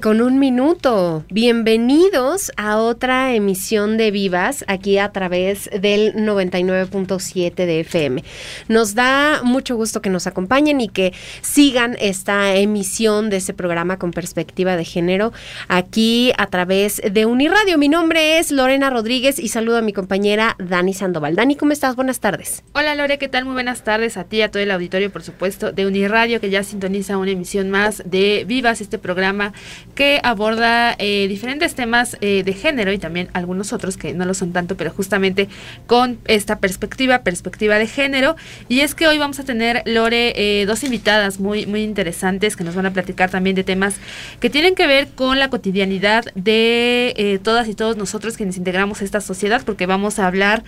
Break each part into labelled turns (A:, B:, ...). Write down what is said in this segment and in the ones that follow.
A: Con un minuto. Bienvenidos a otra emisión de Vivas aquí a través del 99.7 de FM. Nos da mucho gusto que nos acompañen y que sigan esta emisión de este programa con perspectiva de género aquí a través de Uniradio. Mi nombre es Lorena Rodríguez y saludo a mi compañera Dani Sandoval. Dani, ¿cómo estás? Buenas tardes.
B: Hola Lore, ¿qué tal? Muy buenas tardes a ti y a todo el auditorio, por supuesto, de Uniradio que ya sintoniza una emisión más de Vivas, este programa que aborda eh, diferentes temas eh, de género y también algunos otros que no lo son tanto, pero justamente con esta perspectiva, perspectiva de género. Y es que hoy vamos a tener, Lore, eh, dos invitadas muy, muy interesantes que nos van a platicar también de temas que tienen que ver con la cotidianidad de todas y todos nosotros quienes integramos esta sociedad, porque vamos a hablar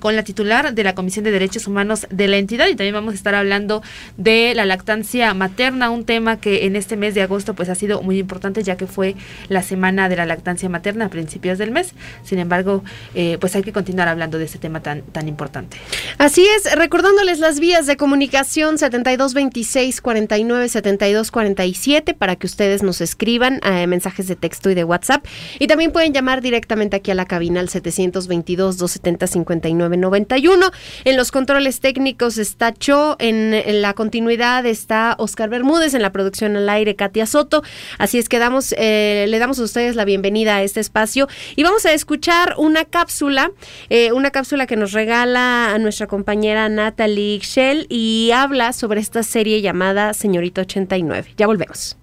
B: con la titular de la Comisión de Derechos Humanos de la entidad y también vamos a estar hablando de la lactancia materna, un tema que en este mes de agosto pues ha sido muy muy importante ya que fue la semana de la lactancia materna a principios del mes. Sin embargo, eh, pues hay que continuar hablando de este tema tan, tan importante.
A: Así es, recordándoles las vías de comunicación 7226 49 72 47 para que ustedes nos escriban eh, mensajes de texto y de WhatsApp. Y también pueden llamar directamente aquí a la cabina al 722 270 59 91. En los controles técnicos está Cho, en, en la continuidad está Oscar Bermúdez, en la producción al aire Katia Soto. Así es que damos, eh, le damos a ustedes la bienvenida a este espacio y vamos a escuchar una cápsula, eh, una cápsula que nos regala a nuestra compañera Natalie Shell y habla sobre esta serie llamada Señorita 89. Ya volvemos.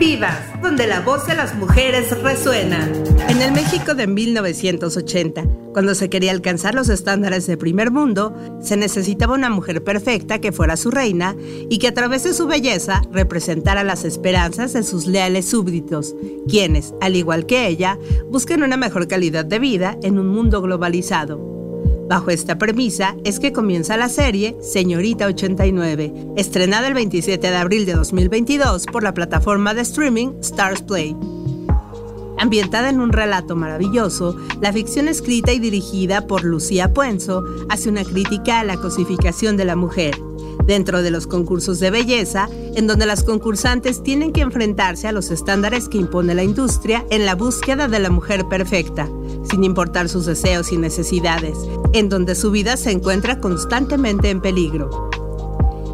C: Vivas, donde la voz de las mujeres resuena. En el México de 1980, cuando se quería alcanzar los estándares de primer mundo, se necesitaba una mujer perfecta que fuera su reina y que a través de su belleza representara las esperanzas de sus leales súbditos, quienes, al igual que ella, buscan una mejor calidad de vida en un mundo globalizado. Bajo esta premisa es que comienza la serie Señorita 89, estrenada el 27 de abril de 2022 por la plataforma de streaming Stars Play. Ambientada en un relato maravilloso, la ficción escrita y dirigida por Lucía Puenzo hace una crítica a la cosificación de la mujer dentro de los concursos de belleza, en donde las concursantes tienen que enfrentarse a los estándares que impone la industria en la búsqueda de la mujer perfecta, sin importar sus deseos y necesidades, en donde su vida se encuentra constantemente en peligro.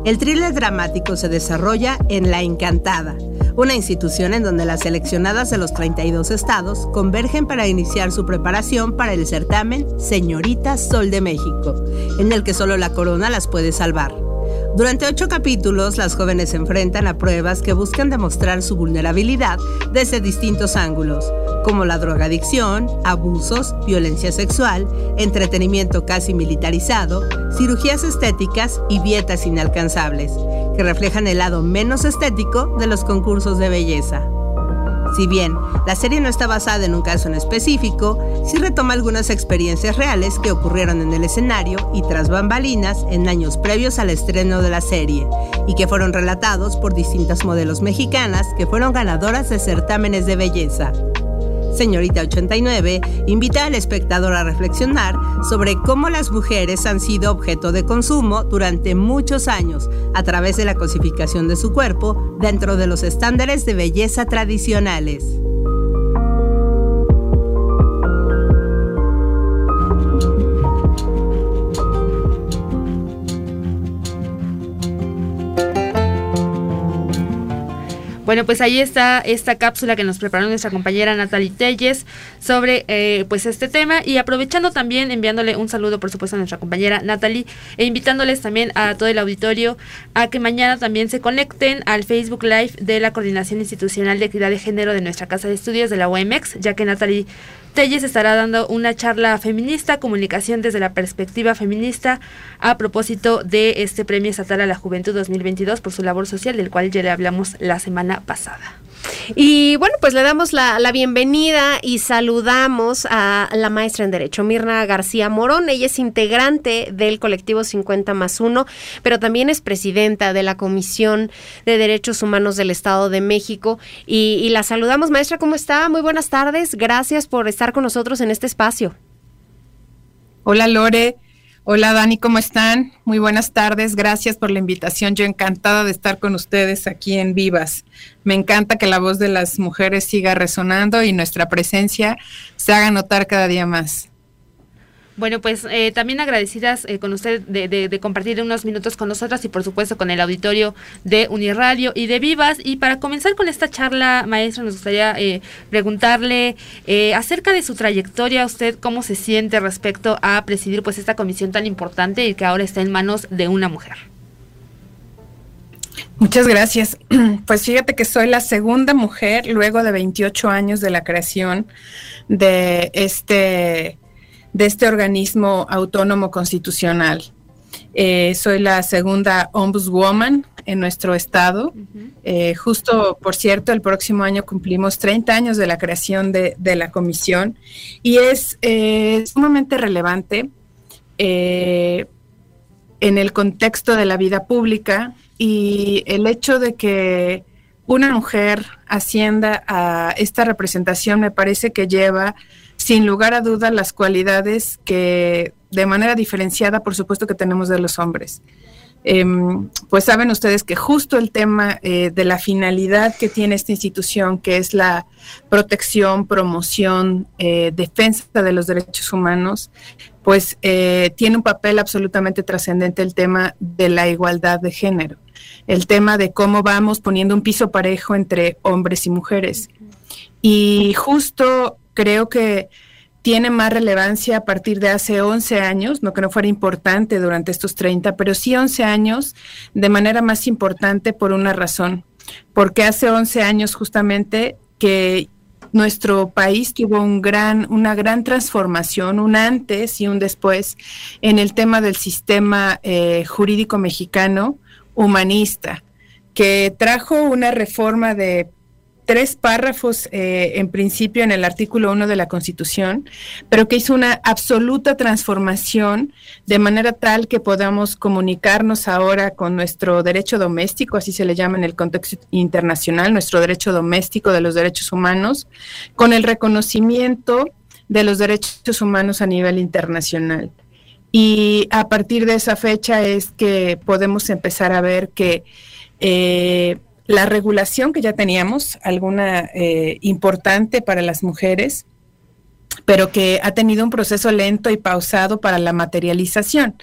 C: El thriller dramático se desarrolla en La Encantada, una institución en donde las seleccionadas de los 32 estados convergen para iniciar su preparación para el certamen Señorita Sol de México, en el que solo la corona las puede salvar. Durante ocho capítulos, las jóvenes se enfrentan a pruebas que buscan demostrar su vulnerabilidad desde distintos ángulos, como la drogadicción, abusos, violencia sexual, entretenimiento casi militarizado, cirugías estéticas y dietas inalcanzables, que reflejan el lado menos estético de los concursos de belleza. Si bien la serie no está basada en un caso en específico, sí retoma algunas experiencias reales que ocurrieron en el escenario y tras bambalinas en años previos al estreno de la serie, y que fueron relatados por distintas modelos mexicanas que fueron ganadoras de certámenes de belleza. Señorita 89 invita al espectador a reflexionar sobre cómo las mujeres han sido objeto de consumo durante muchos años a través de la cosificación de su cuerpo dentro de los estándares de belleza tradicionales.
B: Bueno, pues ahí está esta cápsula que nos preparó nuestra compañera Natalie Telles sobre eh, pues este tema. Y aprovechando también enviándole un saludo por supuesto a nuestra compañera Natalie e invitándoles también a todo el auditorio a que mañana también se conecten al Facebook Live de la Coordinación Institucional de Equidad de Género de nuestra Casa de Estudios de la UMX, ya que Natalie Telles estará dando una charla feminista, comunicación desde la perspectiva feminista, a propósito de este Premio Estatal a la Juventud 2022 por su labor social, del cual ya le hablamos la semana pasada.
A: Y bueno, pues le damos la, bienvenida y saludamos a la maestra en Derecho, Mirna García Morón. Ella es integrante del colectivo 50 más 1, pero también es presidenta de la Comisión de Derechos Humanos del Estado de México. Y, y la saludamos, maestra, ¿cómo está? Muy buenas tardes. Gracias por estar con nosotros en este espacio.
D: Hola Lore, Hola Dani, ¿cómo están? Muy buenas tardes, gracias por la invitación. Yo encantada de estar con ustedes aquí en Vivas. Me encanta que la voz de las mujeres siga resonando y nuestra presencia se haga notar cada día más.
B: Bueno, pues eh, también agradecidas eh, con usted de, compartir unos minutos con nosotras y por supuesto con el auditorio de Uniradio y de Vivas. Y para comenzar con esta charla, maestra, nos gustaría eh, preguntarle acerca de su trayectoria, usted cómo se siente respecto a presidir pues esta comisión tan importante y que ahora está en manos de una mujer.
D: Muchas gracias. Pues fíjate que soy la segunda mujer luego de 28 años de la creación de este de este organismo autónomo constitucional. Eh, soy la segunda ombudswoman en nuestro estado. Eh, justo, por cierto, el próximo año cumplimos 30 años de la creación de, la comisión y es eh, sumamente relevante en el contexto de la vida pública y el hecho de que una mujer ascienda a esta representación me parece que lleva sin lugar a duda las cualidades que de manera diferenciada, por supuesto que tenemos de los hombres. Em, pues saben ustedes que justo el tema eh, de la finalidad que tiene esta institución, que es la protección, promoción, eh, defensa de los derechos humanos, pues eh, tiene un papel absolutamente trascendente el tema de la igualdad de género, el tema de cómo vamos poniendo un piso parejo entre hombres y mujeres. Y justo creo que tiene más relevancia a partir de hace 11 años, no que no fuera importante durante estos 30, pero sí 11 años de manera más importante por una razón, porque hace 11 años justamente que nuestro país tuvo un gran, una gran transformación, un antes y un después en el tema del sistema eh, jurídico mexicano humanista, que trajo una reforma de tres párrafos eh, en principio en el artículo 1 de la Constitución, pero que hizo una absoluta transformación de manera tal que podamos comunicarnos ahora con nuestro derecho doméstico, así se le llama en el contexto internacional, nuestro derecho doméstico de los derechos humanos, con el reconocimiento de los derechos humanos a nivel internacional. Y a partir de esa fecha es que podemos empezar a ver que eh, la regulación que ya teníamos, alguna eh, importante para las mujeres, pero que ha tenido un proceso lento y pausado para la materialización.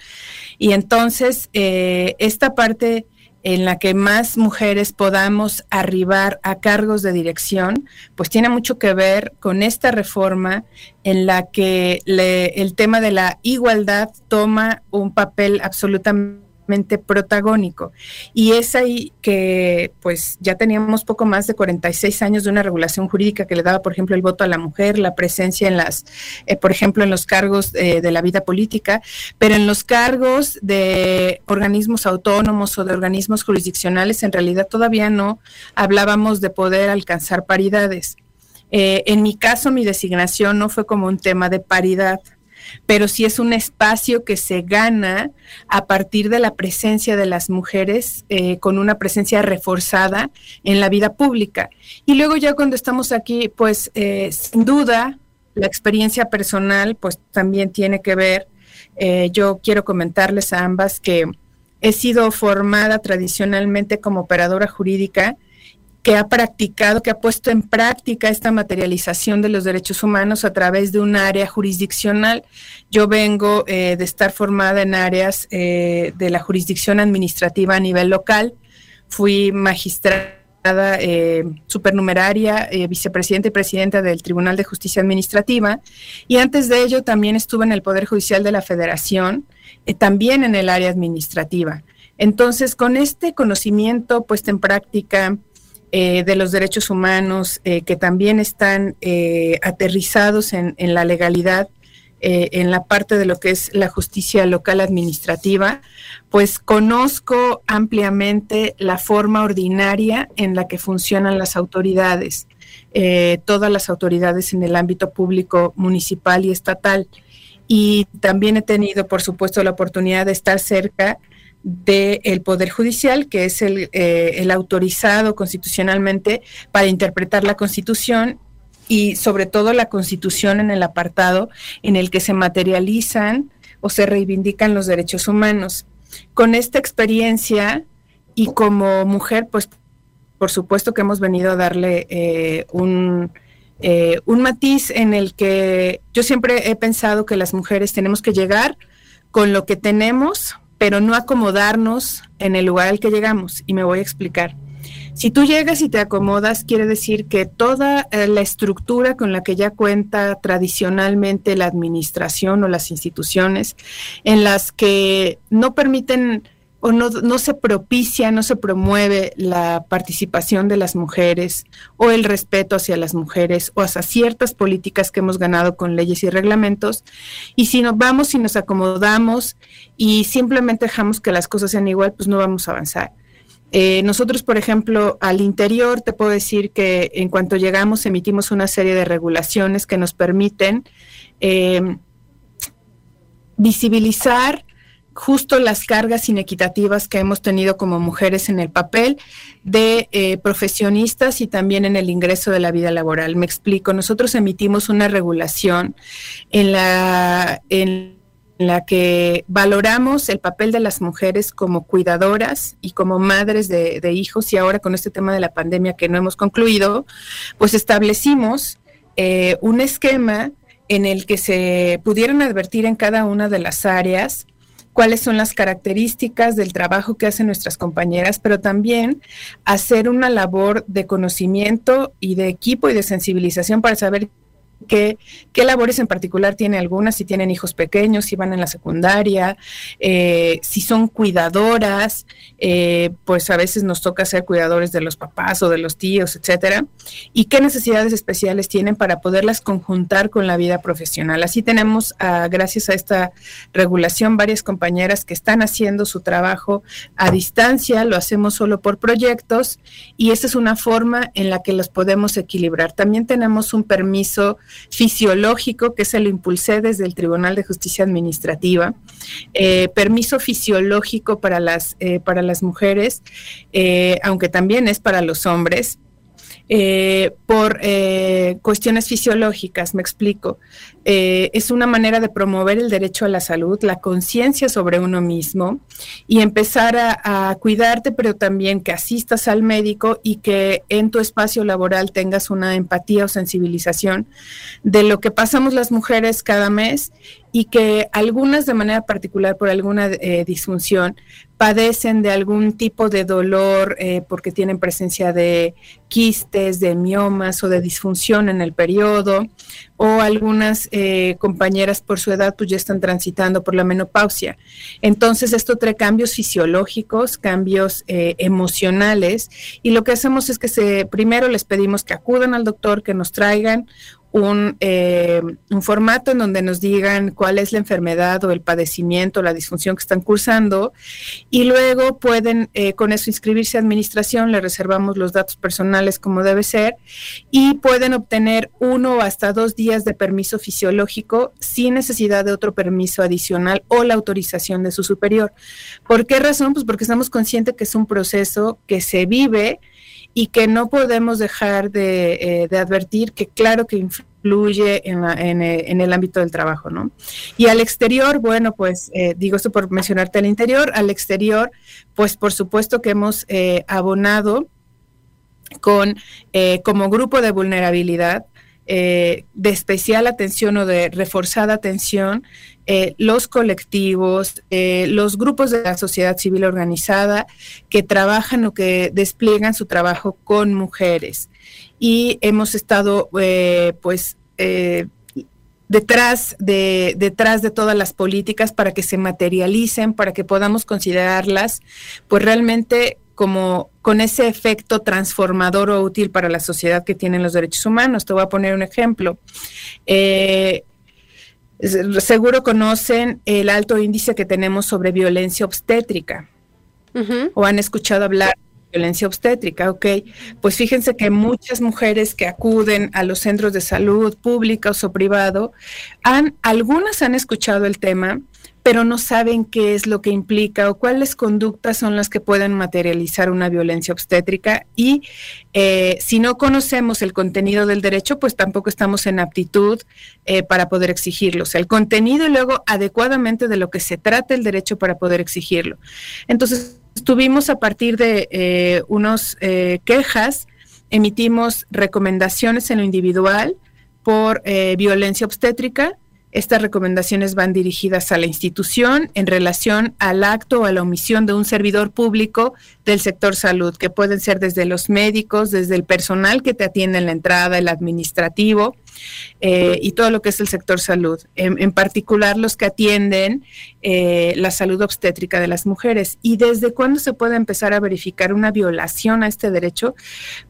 D: Y entonces, eh, esta parte en la que más mujeres podamos arribar a cargos de dirección, pues tiene mucho que ver con esta reforma en la que el tema de la igualdad toma un papel absolutamente protagónico. Y es ahí que pues ya teníamos poco más de 46 años de una regulación jurídica que le daba, por ejemplo, el voto a la mujer, la presencia en las, eh, por ejemplo, en los cargos eh, de la vida política, pero en los cargos de organismos autónomos o de organismos jurisdiccionales, en realidad todavía no hablábamos de poder alcanzar paridades. Eh, en mi caso, mi designación no fue como un tema de paridad, pero sí es un espacio que se gana a partir de la presencia de las mujeres eh, con una presencia reforzada en la vida pública. Y luego ya cuando estamos aquí, pues eh, sin duda la experiencia personal pues también tiene que ver. Eh, yo quiero comentarles a ambas que he sido formada tradicionalmente como operadora jurídica que ha practicado, que ha puesto en práctica esta materialización de los derechos humanos a través de un área jurisdiccional. Yo vengo eh, de estar formada en áreas eh, de la jurisdicción administrativa a nivel local. Fui magistrada eh, supernumeraria, eh, vicepresidenta y presidenta del Tribunal de Justicia Administrativa, y antes de ello también estuve en el Poder Judicial de la Federación, eh, también en el área administrativa. Entonces, con este conocimiento puesto en práctica de los derechos humanos, que también están aterrizados en, en, la legalidad, en la parte de lo que es la justicia local administrativa, pues conozco ampliamente la forma ordinaria en la que funcionan las autoridades, eh, todas las autoridades en el ámbito público, municipal y estatal. Y también he tenido, por supuesto, la oportunidad de estar cerca del Poder Judicial, que es el, eh, el autorizado constitucionalmente para interpretar la Constitución y sobre todo la Constitución en el apartado en el que se materializan o se reivindican los derechos humanos. Con esta experiencia y como mujer, pues por supuesto que hemos venido a darle eh, un, eh, un matiz en el que yo siempre he pensado que las mujeres tenemos que llegar con lo que tenemos, pero no acomodarnos en el lugar al que llegamos. Y me voy a explicar. Si tú llegas y te acomodas, quiere decir que toda eh, la estructura con la que ya cuenta tradicionalmente la administración o las instituciones, en las que no permiten o no, no, se propicia, no se promueve la participación de las mujeres o el respeto hacia las mujeres o hacia ciertas políticas que hemos ganado con leyes y reglamentos. Y si nos vamos y nos acomodamos y simplemente dejamos que las cosas sean igual, pues no vamos a avanzar. Eh, nosotros, por ejemplo, al interior te puedo decir que en cuanto llegamos emitimos una serie de regulaciones que nos permiten em, visibilizar justo las cargas inequitativas que hemos tenido como mujeres en el papel de eh, profesionistas y también en el ingreso de la vida laboral. Me explico, nosotros emitimos una regulación en la... En la que valoramos el papel de las mujeres como cuidadoras y como madres de, hijos y ahora con este tema de la pandemia que no hemos concluido, pues establecimos eh, un esquema en el que se pudieran advertir en cada una de las áreas cuáles son las características del trabajo que hacen nuestras compañeras, pero también hacer una labor de conocimiento y de equipo y de sensibilización para saber qué, labores en particular tiene algunas, si tienen hijos pequeños, si van en la secundaria, eh, si son cuidadoras, eh, pues a veces nos toca ser cuidadores de los papás o de los tíos, etcétera, y qué necesidades especiales tienen para poderlas conjuntar con la vida profesional. Así tenemos, ah, gracias a esta regulación, varias compañeras que están haciendo su trabajo a distancia, lo hacemos solo por proyectos, y esa es una forma en la que los podemos equilibrar. También tenemos un permiso fisiológico que se lo impulsé desde el Tribunal de Justicia Administrativa, eh, permiso fisiológico para las, eh, para las mujeres, eh, aunque también es para los hombres, por cuestiones fisiológicas, me explico. Eh, es una manera de promover el derecho a la salud, la conciencia sobre uno mismo y empezar a, cuidarte, pero también que asistas al médico y que en tu espacio laboral tengas una empatía o sensibilización de lo que pasamos las mujeres cada mes y que algunas de manera particular por alguna eh, disfunción padecen de algún tipo de dolor eh, porque tienen presencia de quistes, de miomas o de disfunción en el periodo o algunas eh, compañeras por su edad pues ya están transitando por la menopausia. Entonces esto trae cambios fisiológicos, cambios emocionales y lo que hacemos es que se, primero les pedimos que acudan al doctor, que nos traigan un, eh, un, formato en donde nos digan cuál es la enfermedad o el padecimiento, la disfunción que están cursando y luego pueden eh, con eso inscribirse a administración, le reservamos los datos personales como debe ser y pueden obtener uno hasta dos días de permiso fisiológico sin necesidad de otro permiso adicional o la autorización de su superior. ¿Por qué razón? Pues porque estamos conscientes que es un proceso que se vive y que no podemos dejar de, eh, advertir que claro que influye en, eh, en, el ámbito del trabajo, ¿no? Y al exterior, bueno, pues eh, digo esto por mencionarte al interior, al exterior, pues por supuesto que hemos abonado con como grupo de vulnerabilidad eh, de especial atención o de reforzada atención eh, los colectivos, eh, los grupos de la sociedad civil organizada que trabajan o que despliegan su trabajo con mujeres. Y hemos estado, pues, detrás de, detrás de todas las políticas para que se materialicen, para que podamos considerarlas, pues realmente como con ese efecto transformador o útil para la sociedad que tienen los derechos humanos. Te voy a poner un ejemplo. Eh, seguro conocen el alto índice que tenemos sobre violencia obstétrica o han escuchado hablar de violencia obstétrica, ok. Pues fíjense que muchas mujeres que acuden a los centros de salud públicos o privado, han, algunas han escuchado el tema, pero no saben qué es lo que implica o cuáles conductas son las que pueden materializar una violencia obstétrica y eh, si no conocemos el contenido del derecho, pues tampoco estamos en aptitud eh, para poder exigirlo. O sea, el contenido y luego adecuadamente de lo que se trata el derecho para poder exigirlo. Entonces, tuvimos a partir de eh, unos quejas, emitimos recomendaciones en lo individual por violencia obstétrica estas recomendaciones van dirigidas a la institución en relación al acto o a la omisión de un servidor público del sector salud, que pueden ser desde los médicos, desde el personal que te atiende en la entrada, el administrativo eh, y todo lo que es el sector salud, en, particular los que atienden eh, la salud obstétrica de las mujeres. ¿Y desde cuándo se puede empezar a verificar una violación a este derecho?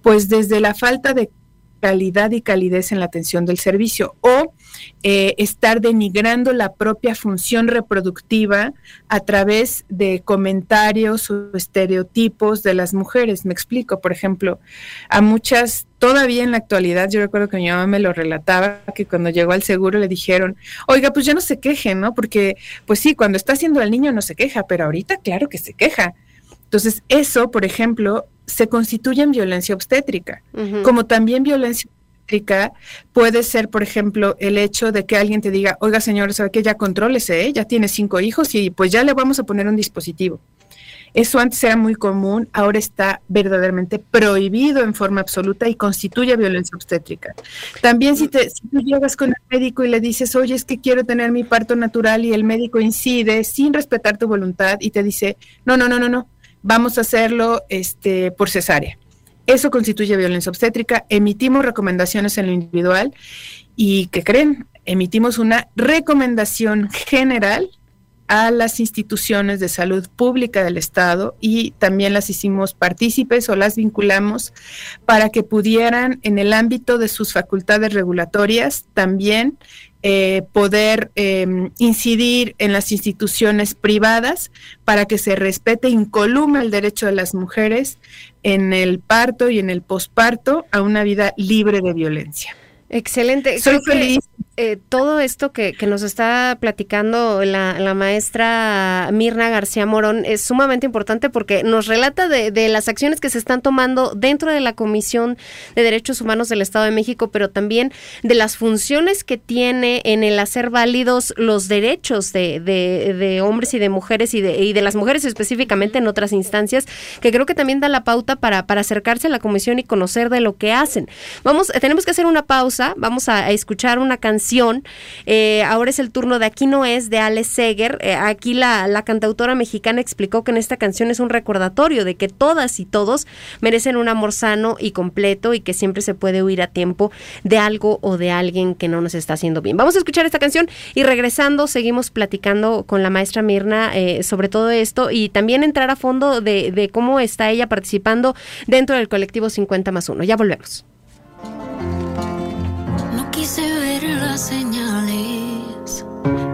D: Pues desde la falta de calidad y calidez en la atención del servicio o eh, estar denigrando la propia función reproductiva a través de comentarios o estereotipos de las mujeres. Me explico, por ejemplo, a muchas, todavía en la actualidad, yo recuerdo que mi mamá me lo relataba, que cuando llegó al seguro le dijeron, oiga, pues ya no se queje, ¿no? Porque, pues sí, cuando está haciendo el niño no se queja, pero ahorita claro que se queja. Entonces, eso, por ejemplo, se constituye en violencia obstétrica, como también violencia obstétrica puede ser, por ejemplo, el hecho de que alguien te diga, oiga señor, ¿sabe que ya contrólese, eh? ya tiene cinco hijos y pues ya le vamos a poner un dispositivo. Eso antes era muy común, ahora está verdaderamente prohibido en forma absoluta y constituye violencia obstétrica. También si, te, si tú llegas con el médico y le dices, oye, es que quiero tener mi parto natural y el médico incide sin respetar tu voluntad y te dice, no, no, no, no, no, vamos a hacerlo este, por cesárea. Eso constituye violencia obstétrica. Emitimos recomendaciones en lo individual y, ¿qué creen? Emitimos una recomendación general a las instituciones de salud pública del Estado y también las hicimos partícipes o las vinculamos para que pudieran en el ámbito de sus facultades regulatorias también eh, poder em, incidir en las instituciones privadas para que se respete incolume el derecho de las mujeres en el parto y en el posparto a una vida libre de violencia.
A: Excelente. Soy feliz eh, todo esto que, nos está platicando la, maestra Mirna García Morón es sumamente importante porque nos relata de, las acciones que se están tomando dentro de la Comisión de Derechos Humanos del Estado de México, pero también de las funciones que tiene en el hacer válidos los derechos de, hombres y de mujeres y de, las mujeres específicamente en otras instancias, que creo que también da la pauta para, acercarse a la Comisión y conocer de lo que hacen. Vamos, tenemos que hacer una pausa, vamos a escuchar una canción eh, ahora es el turno de Aquí no es, de Alex Seger. Eh, aquí la, la cantautora mexicana explicó que en esta canción es un recordatorio de que todas y todos merecen un amor sano y completo y que siempre se puede huir a tiempo de algo o de alguien que no nos está haciendo bien. Vamos a escuchar esta canción y regresando seguimos platicando con la maestra Mirna eh, sobre todo esto y también entrar a fondo de, de cómo está ella participando dentro del colectivo 50 más 1. Ya volvemos
E: las señales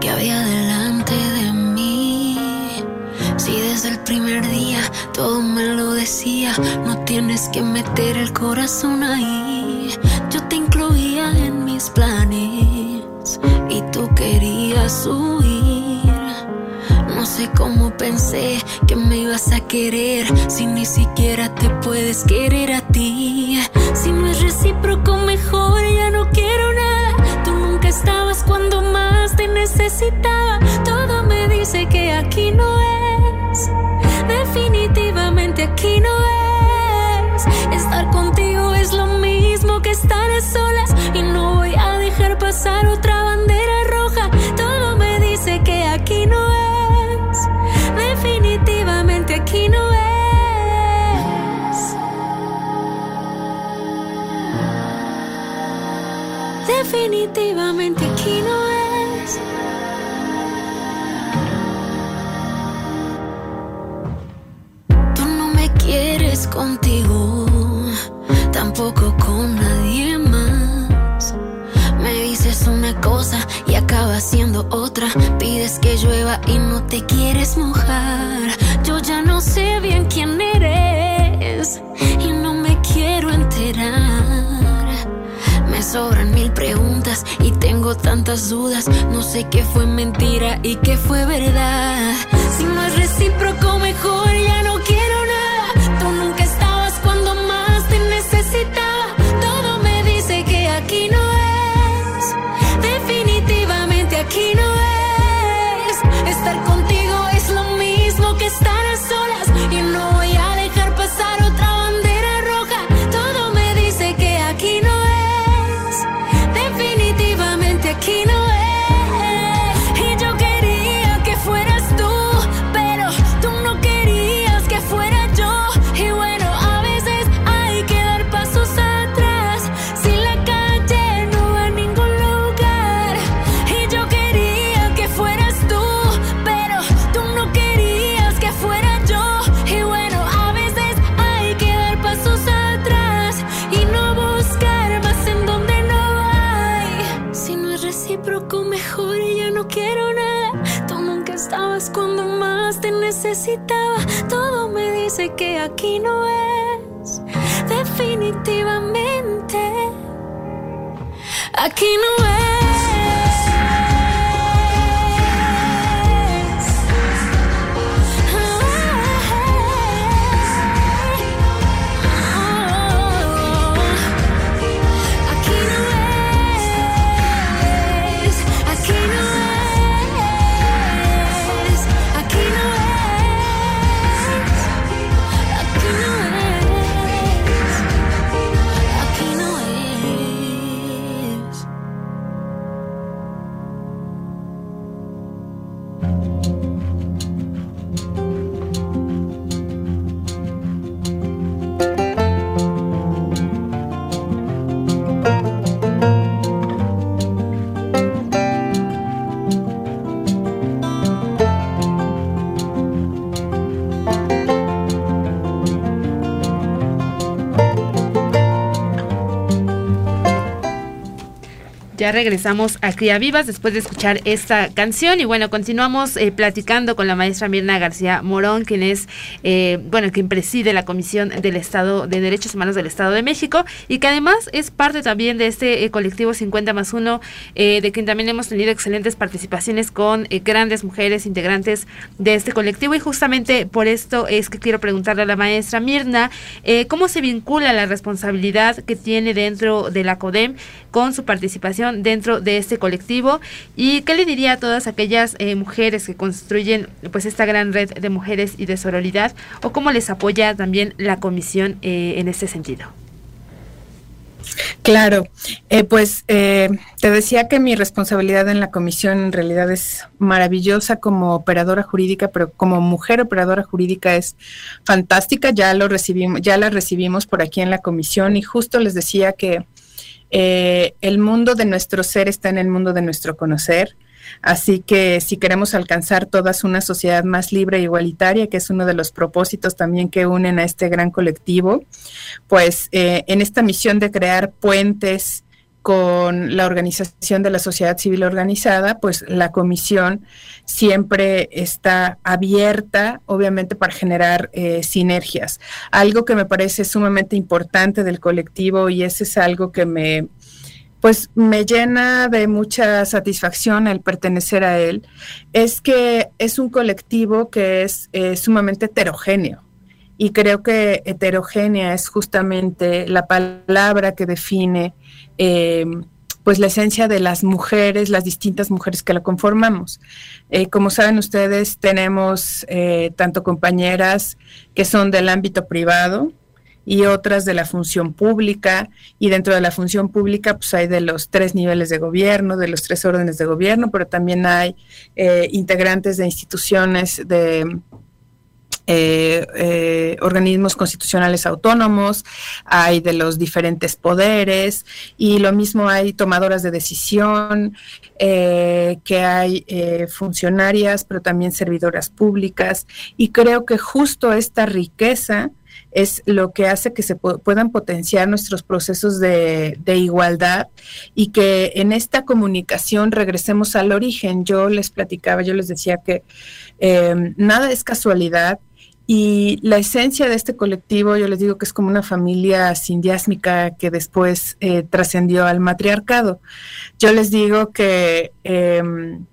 E: que había delante de mí. Si desde el primer día todo me lo decía, no tienes que meter el corazón ahí. Yo te incluía en mis planes y tú querías huir. No sé cómo pensé que me ibas a querer si ni siquiera te puedes querer a ti. Si no es recíproco, mejor ya no quiero nada. Estabas cuando más te necesitaba. Todo me dice que aquí no es. Definitivamente aquí no es. Estar contigo es lo mismo que estar a solas y no pasar otra bandera Definitivamente aquí no es. Tú no me quieres contigo, tampoco con nadie más. Me dices una cosa y acaba siendo otra. Pides que llueva y no te quieres mojar. Yo ya no sé bien quién eres sobran mil preguntas y tengo tantas dudas. No sé qué fue mentira y qué fue verdad. Si no es recíproco, necesitaba. Todo me dice que aquí no es. Definitivamente. Aquí no es. Ya
B: regresamos a Cría Vivas después de escuchar esta canción. Y bueno, continuamos eh, platicando con la maestra Mirna García Morón, quien es, eh, bueno, quien preside la Comisión del Estado de Derechos Humanos del Estado de México y que además es parte también de este eh, colectivo 50 más 1, de quien también hemos tenido excelentes participaciones con grandes mujeres integrantes de este colectivo. Y justamente por esto es que quiero preguntarle a la maestra Mirna, ¿cómo se vincula la responsabilidad que tiene dentro de la CODEM con su participación dentro de este colectivo y qué le diría a todas aquellas eh, mujeres que construyen pues esta gran red de mujeres y de sororidad o cómo les apoya también la comisión eh, en este sentido.
D: Claro, eh, pues te decía que mi responsabilidad en la comisión en realidad es maravillosa como operadora jurídica, pero como mujer operadora jurídica es fantástica. Ya lo recibimos, ya la recibimos por aquí en la comisión y justo les decía que eh, el mundo de nuestro ser está en el mundo de nuestro conocer. Así que si queremos alcanzar todas una sociedad más libre e igualitaria, que es uno de los propósitos también que unen a este gran colectivo, pues eh, en esta misión de crear puentes con la organización de la sociedad civil organizada, pues la comisión siempre está abierta, obviamente, para generar eh, sinergias. Algo que me parece sumamente importante del colectivo y ese es algo que me, pues me llena de mucha satisfacción el pertenecer a él, es que es un colectivo que es eh, sumamente heterogéneo. Y creo que heterogénea es justamente la palabra que define eh, pues la esencia de las mujeres, las distintas mujeres que la conformamos. Eh, como saben ustedes, tenemos eh, tanto compañeras que son del ámbito privado, y otras de la función pública. Y dentro de la función pública, pues hay de los tres niveles de gobierno, de los tres órdenes de gobierno, pero también hay integrantes de instituciones de eh, eh, organismos constitucionales autónomos, hay de los diferentes poderes y lo mismo hay tomadoras de decisión, eh, que hay funcionarias, pero también servidoras públicas y creo que justo esta riqueza es lo que hace que se puedan potenciar nuestros procesos de, igualdad y que en esta comunicación regresemos al origen. Yo les platicaba, yo les decía que nada es casualidad, y la esencia de este colectivo, yo les digo que es como una familia sindiásmica que después eh, trascendió al matriarcado. Yo les digo que em,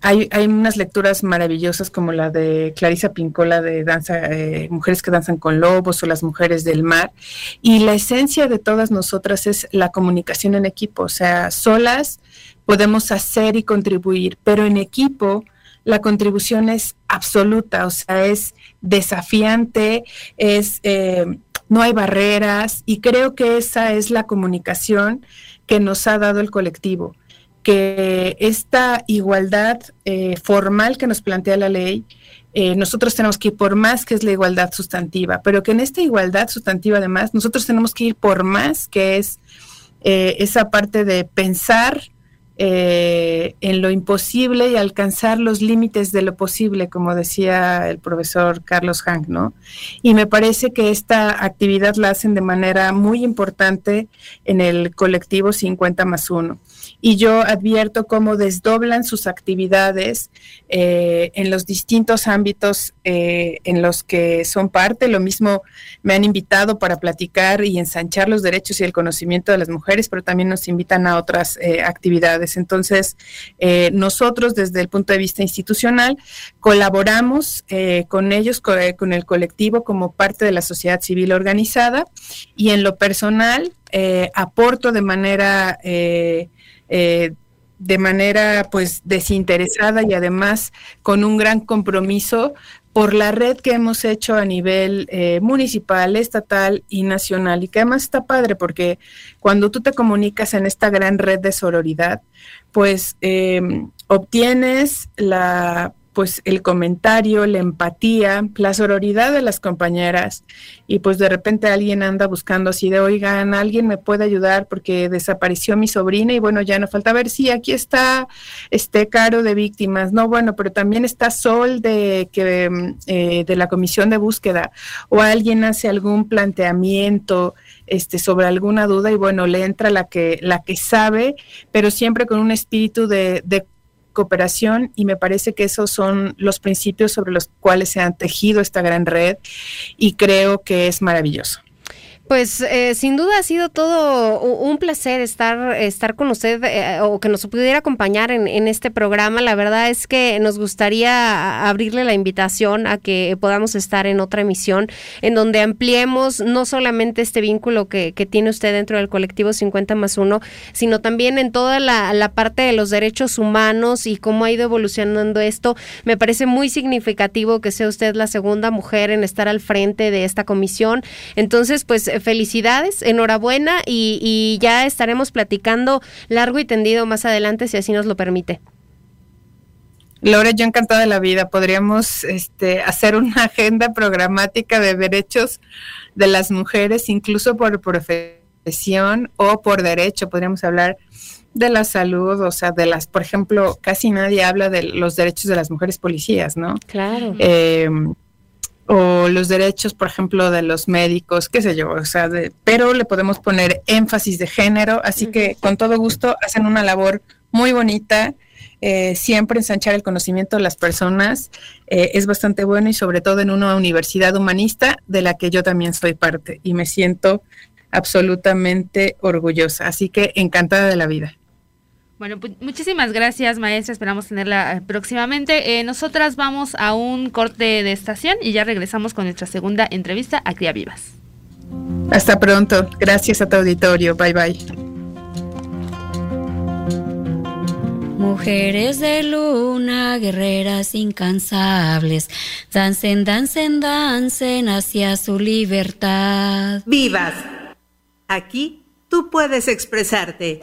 D: hay, unas lecturas maravillosas como la de Clarisa Pincola de danza, eh, Mujeres que danzan con lobos o las mujeres del mar. Y la esencia de todas nosotras es la comunicación en equipo. O sea, solas podemos hacer y contribuir, pero en equipo la contribución es absoluta, o sea, es desafiante, es, eh, no hay barreras y creo que esa es la comunicación que nos ha dado el colectivo, que esta igualdad eh, formal que nos plantea la ley, eh, nosotros tenemos que ir por más que es la igualdad sustantiva, pero que en esta igualdad sustantiva además nosotros tenemos que ir por más que es esa parte de pensar eh, en lo imposible y alcanzar los límites de lo posible, como decía el profesor Carlos Hank, ¿no? Y me parece que esta actividad la hacen de manera muy importante en el colectivo 50 más 1 y yo advierto cómo desdoblan sus actividades eh, en los distintos ámbitos eh, en los que son parte. Lo mismo me han invitado para platicar y ensanchar los derechos y el conocimiento de las mujeres, pero también nos invitan a otras eh, actividades. Entonces, nosotros desde el punto de vista institucional colaboramos con ellos, con, el colectivo como parte de la sociedad civil organizada y en lo personal aporto de manera eh, de manera pues desinteresada y además con un gran compromiso por la red que hemos hecho a nivel eh, municipal, estatal y nacional. Y que además está padre porque cuando tú te comunicas en esta gran red de sororidad, pues eh, obtienes la pues el comentario, la empatía, la sororidad de las compañeras. Y pues de repente alguien anda buscando así de, oigan, alguien me puede ayudar porque desapareció mi sobrina y bueno, ya no falta. Ver si aquí está este Caro de víctimas, no, bueno, pero también está Sol de, que, eh, de la comisión de búsqueda. O alguien hace algún planteamiento este, sobre alguna duda y bueno, le entra la que, la que sabe, pero siempre con un espíritu de cooperación y me parece que esos son los principios sobre los cuales se han tejido esta gran red y creo que es maravilloso.
A: Pues eh, sin duda ha sido todo un placer estar, estar con usted eh, o que nos pudiera acompañar en, en, este programa. La verdad es que nos gustaría abrirle la invitación a que podamos estar en otra emisión en donde ampliemos no solamente este vínculo que, tiene usted dentro del colectivo 50 más 1, sino también en toda la, la parte de los derechos humanos y cómo ha ido evolucionando esto. Me parece muy significativo que sea usted la segunda mujer en estar al frente de esta comisión. Entonces, pues felicidades, enhorabuena y, ya estaremos platicando largo y tendido más adelante si así nos lo permite.
D: Lore, yo encantada de la vida. Podríamos este, hacer una agenda programática de derechos de las mujeres, incluso por profesión o por derecho. Podríamos hablar de la salud, o sea, de las, por ejemplo, casi nadie habla de los derechos de las mujeres policías, ¿no?
A: Claro.
D: Eh, o los derechos, por ejemplo, de los médicos, qué sé yo, o sea, pero le podemos poner énfasis de género, así que con todo gusto hacen una labor muy bonita, eh, siempre ensanchar el conocimiento de las personas eh, es bastante bueno y sobre todo en una universidad humanista de la que yo también soy parte y me siento absolutamente orgullosa, así que encantada de la vida.
B: Bueno, pues muchísimas gracias, maestra. Esperamos tenerla eh, próximamente. Eh, nosotras vamos a un corte de estación y ya regresamos con nuestra segunda entrevista a Cría Vivas.
D: Hasta pronto. Gracias a tu auditorio. Bye bye.
F: Mujeres de luna, guerreras incansables, dancen, dancen, dancen hacia su libertad.
C: ¡Vivas! Aquí tú puedes expresarte.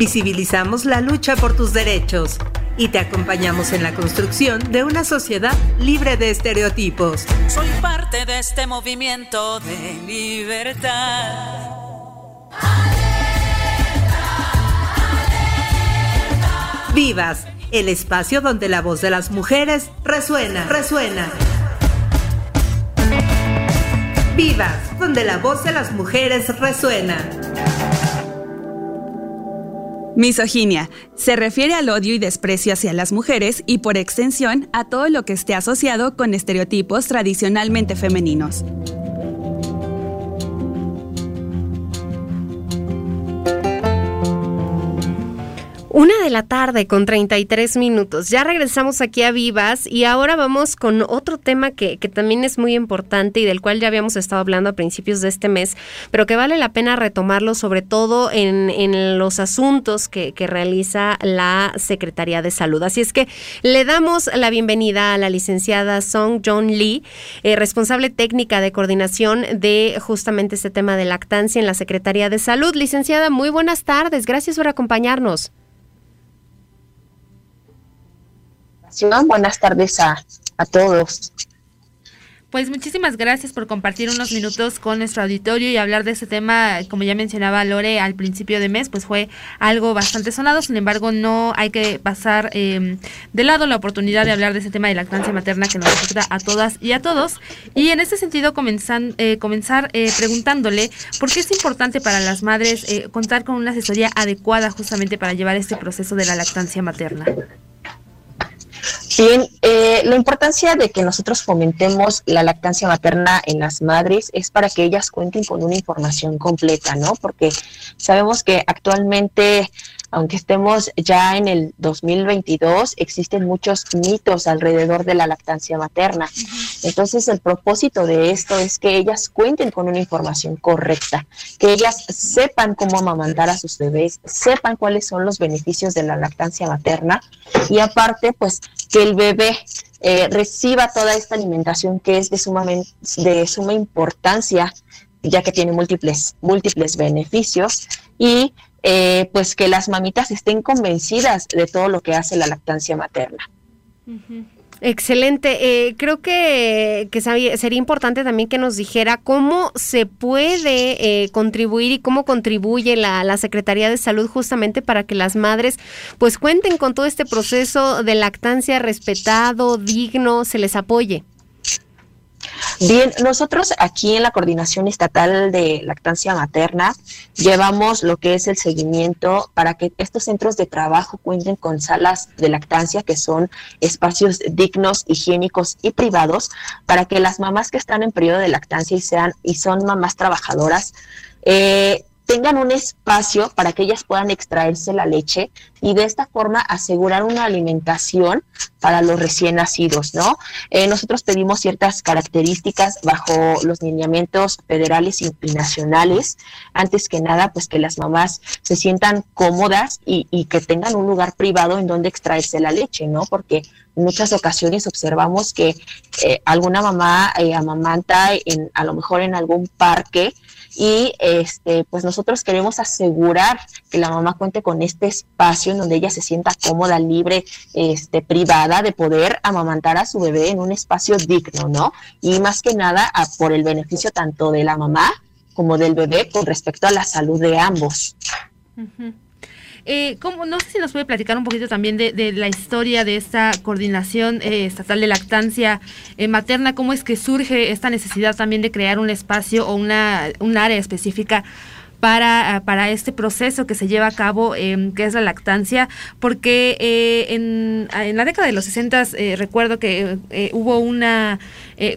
C: Visibilizamos la lucha por tus derechos y te acompañamos en la construcción de una sociedad libre de estereotipos.
G: Soy parte de este movimiento de libertad.
C: Vivas, el espacio donde la voz de las mujeres resuena, resuena. Vivas, donde la voz de las mujeres resuena.
H: Misoginia se refiere al odio y desprecio hacia las mujeres y por extensión a todo lo que esté asociado con estereotipos tradicionalmente femeninos.
A: Una de la tarde con 33 minutos. Ya regresamos aquí a Vivas y ahora vamos con otro tema que, que, también es muy importante y del cual ya habíamos estado hablando a principios de este mes, pero que vale la pena retomarlo sobre todo en, en los asuntos que, que, realiza la Secretaría de Salud. Así es que le damos la bienvenida a la licenciada Song John Lee, eh, responsable técnica de coordinación de justamente este tema de lactancia en la Secretaría de Salud. Licenciada, muy buenas tardes. Gracias por acompañarnos.
I: Buenas tardes a, a, todos.
B: Pues muchísimas gracias por compartir unos minutos con nuestro auditorio y hablar de este tema, como ya mencionaba Lore al principio de mes, pues fue algo bastante sonado, sin embargo no hay que pasar eh, de lado la oportunidad de hablar de ese tema de lactancia materna que nos afecta a todas y a todos. Y en este sentido comenzan, eh, comenzar eh, preguntándole por qué es importante para las madres eh, contar con una asesoría adecuada justamente para llevar este proceso de la lactancia materna.
I: Bien, eh, la importancia de que nosotros fomentemos la lactancia materna en las madres es para que ellas cuenten con una información completa, ¿no? Porque sabemos que actualmente aunque estemos ya en el 2022, existen muchos mitos alrededor de la lactancia materna. Entonces, el propósito de esto es que ellas cuenten con una información correcta, que ellas sepan cómo amamantar a sus bebés, sepan cuáles son los beneficios de la lactancia materna y aparte, pues, que el bebé eh, reciba toda esta alimentación que es de suma, de suma importancia ya que tiene múltiples, múltiples beneficios y eh, pues que las mamitas estén convencidas de todo lo que hace la lactancia materna.
A: Excelente. Eh, creo que, que, sería importante también que nos dijera cómo se puede eh, contribuir y cómo contribuye la, la, Secretaría de Salud justamente para que las madres pues cuenten con todo este proceso de lactancia respetado, digno, se les apoye.
I: Bien, nosotros aquí en la Coordinación Estatal de Lactancia Materna llevamos lo que es el seguimiento para que estos centros de trabajo cuenten con salas de lactancia que son espacios dignos, higiénicos y privados para que las mamás que están en periodo de lactancia y sean y son mamás trabajadoras eh, tengan un espacio para que ellas puedan extraerse la leche y de esta forma asegurar una alimentación para los recién nacidos, ¿no? Eh, nosotros pedimos ciertas características bajo los lineamientos federales y, nacionales. Antes que nada, pues que las mamás se sientan cómodas y, y que tengan un lugar privado en donde extraerse la leche, ¿no? Porque en muchas ocasiones observamos que eh, alguna mamá eh, amamanta en, a lo mejor en algún parque y este pues nosotros queremos asegurar que la mamá cuente con este espacio en donde ella se sienta cómoda, libre, este privada de poder amamantar a su bebé en un espacio digno, ¿no? Y más que nada a, por el beneficio tanto de la mamá como del bebé con respecto a la salud de ambos.
B: Eh, ¿cómo, no sé si nos puede platicar un poquito también de, de la historia de esta coordinación eh, estatal de lactancia eh, materna, cómo es que surge esta necesidad también de crear un espacio o una, un área específica para, para este proceso que se lleva a cabo, eh, que es la lactancia, porque eh, en, en, la década de los 60 eh, recuerdo que hubo una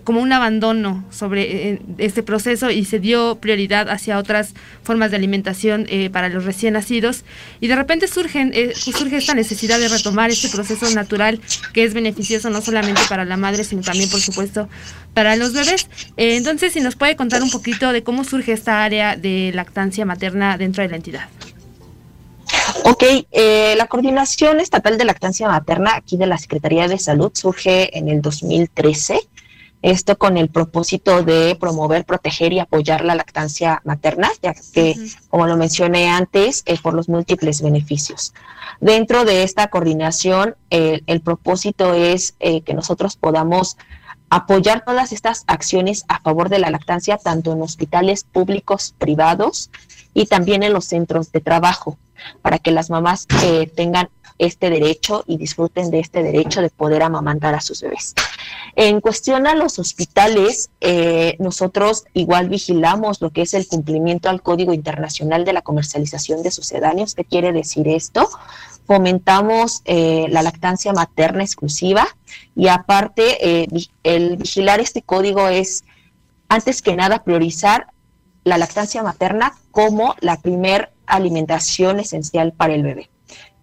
B: como un abandono sobre este proceso y se dio prioridad hacia otras formas de alimentación para los recién nacidos y de repente surgen, surge esta necesidad de retomar este proceso natural que es beneficioso no solamente para la madre, sino también, por supuesto, para los bebés. entonces, si nos puede contar un poquito de cómo surge esta área de lactancia materna dentro de la entidad.
I: Ok, eh, la Coordinación Estatal de Lactancia Materna aquí de la Secretaría de Salud surge en el 2013 esto con el propósito de promover, proteger y apoyar la lactancia materna, ya que, como lo mencioné antes, eh, por los múltiples beneficios. Dentro de esta coordinación, el propósito es eh, que nosotros podamos apoyar todas estas acciones a favor de la lactancia, tanto en hospitales públicos, privados y también en los centros de trabajo, para que las mamás eh, tengan este derecho y disfruten de este derecho de poder amamantar a sus bebés. En cuestión a los hospitales, eh, nosotros igual vigilamos lo que es el cumplimiento al Código Internacional de la Comercialización de Sucedáneos. ¿Qué quiere decir esto? Fomentamos eh, la lactancia materna exclusiva y aparte eh, el vigilar este código es, antes que nada, priorizar la lactancia materna como la primer alimentación esencial para el bebé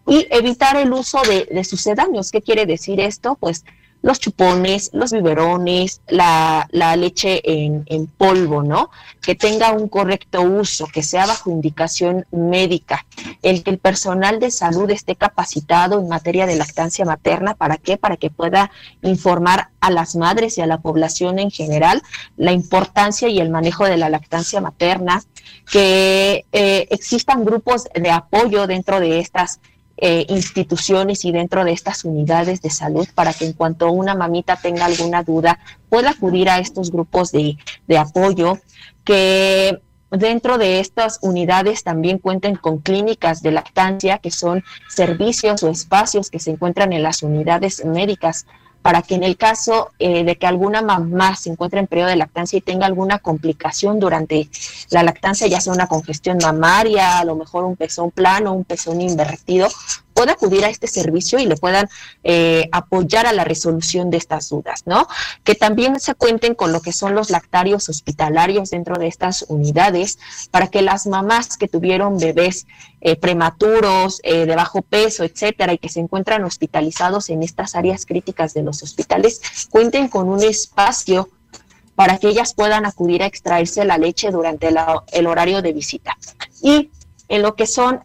I: y evitar el uso de, de sucedáneos. ¿Qué quiere decir esto? Pues los chupones, los biberones, la, leche en, en, polvo, ¿no? Que tenga un correcto uso, que sea bajo indicación médica, el que el personal de salud esté capacitado en materia de lactancia materna, ¿para qué? Para que pueda informar a las madres y a la población en general la importancia y el manejo de la lactancia materna, que eh, existan grupos de apoyo dentro de estas eh, instituciones y dentro de estas unidades de salud para que en cuanto una mamita tenga alguna duda pueda acudir a estos grupos de, de apoyo, que dentro de estas unidades también cuenten con clínicas de lactancia, que son servicios o espacios que se encuentran en las unidades médicas para que en el caso eh, de que alguna mamá se encuentre en periodo de lactancia y tenga alguna complicación durante la lactancia, ya sea una congestión mamaria, a lo mejor un pezón plano, un pezón invertido, pueda acudir a este servicio y le puedan eh, apoyar a la resolución de estas dudas, ¿no? Que también se cuenten con lo que son los lactarios hospitalarios dentro de estas unidades para que las mamás que tuvieron bebés eh, prematuros, eh, de bajo peso, etcétera, y que se encuentran hospitalizados en estas áreas críticas de los hospitales, cuenten con un espacio para que ellas puedan acudir a extraerse la leche durante el horario de visita. Y en lo que son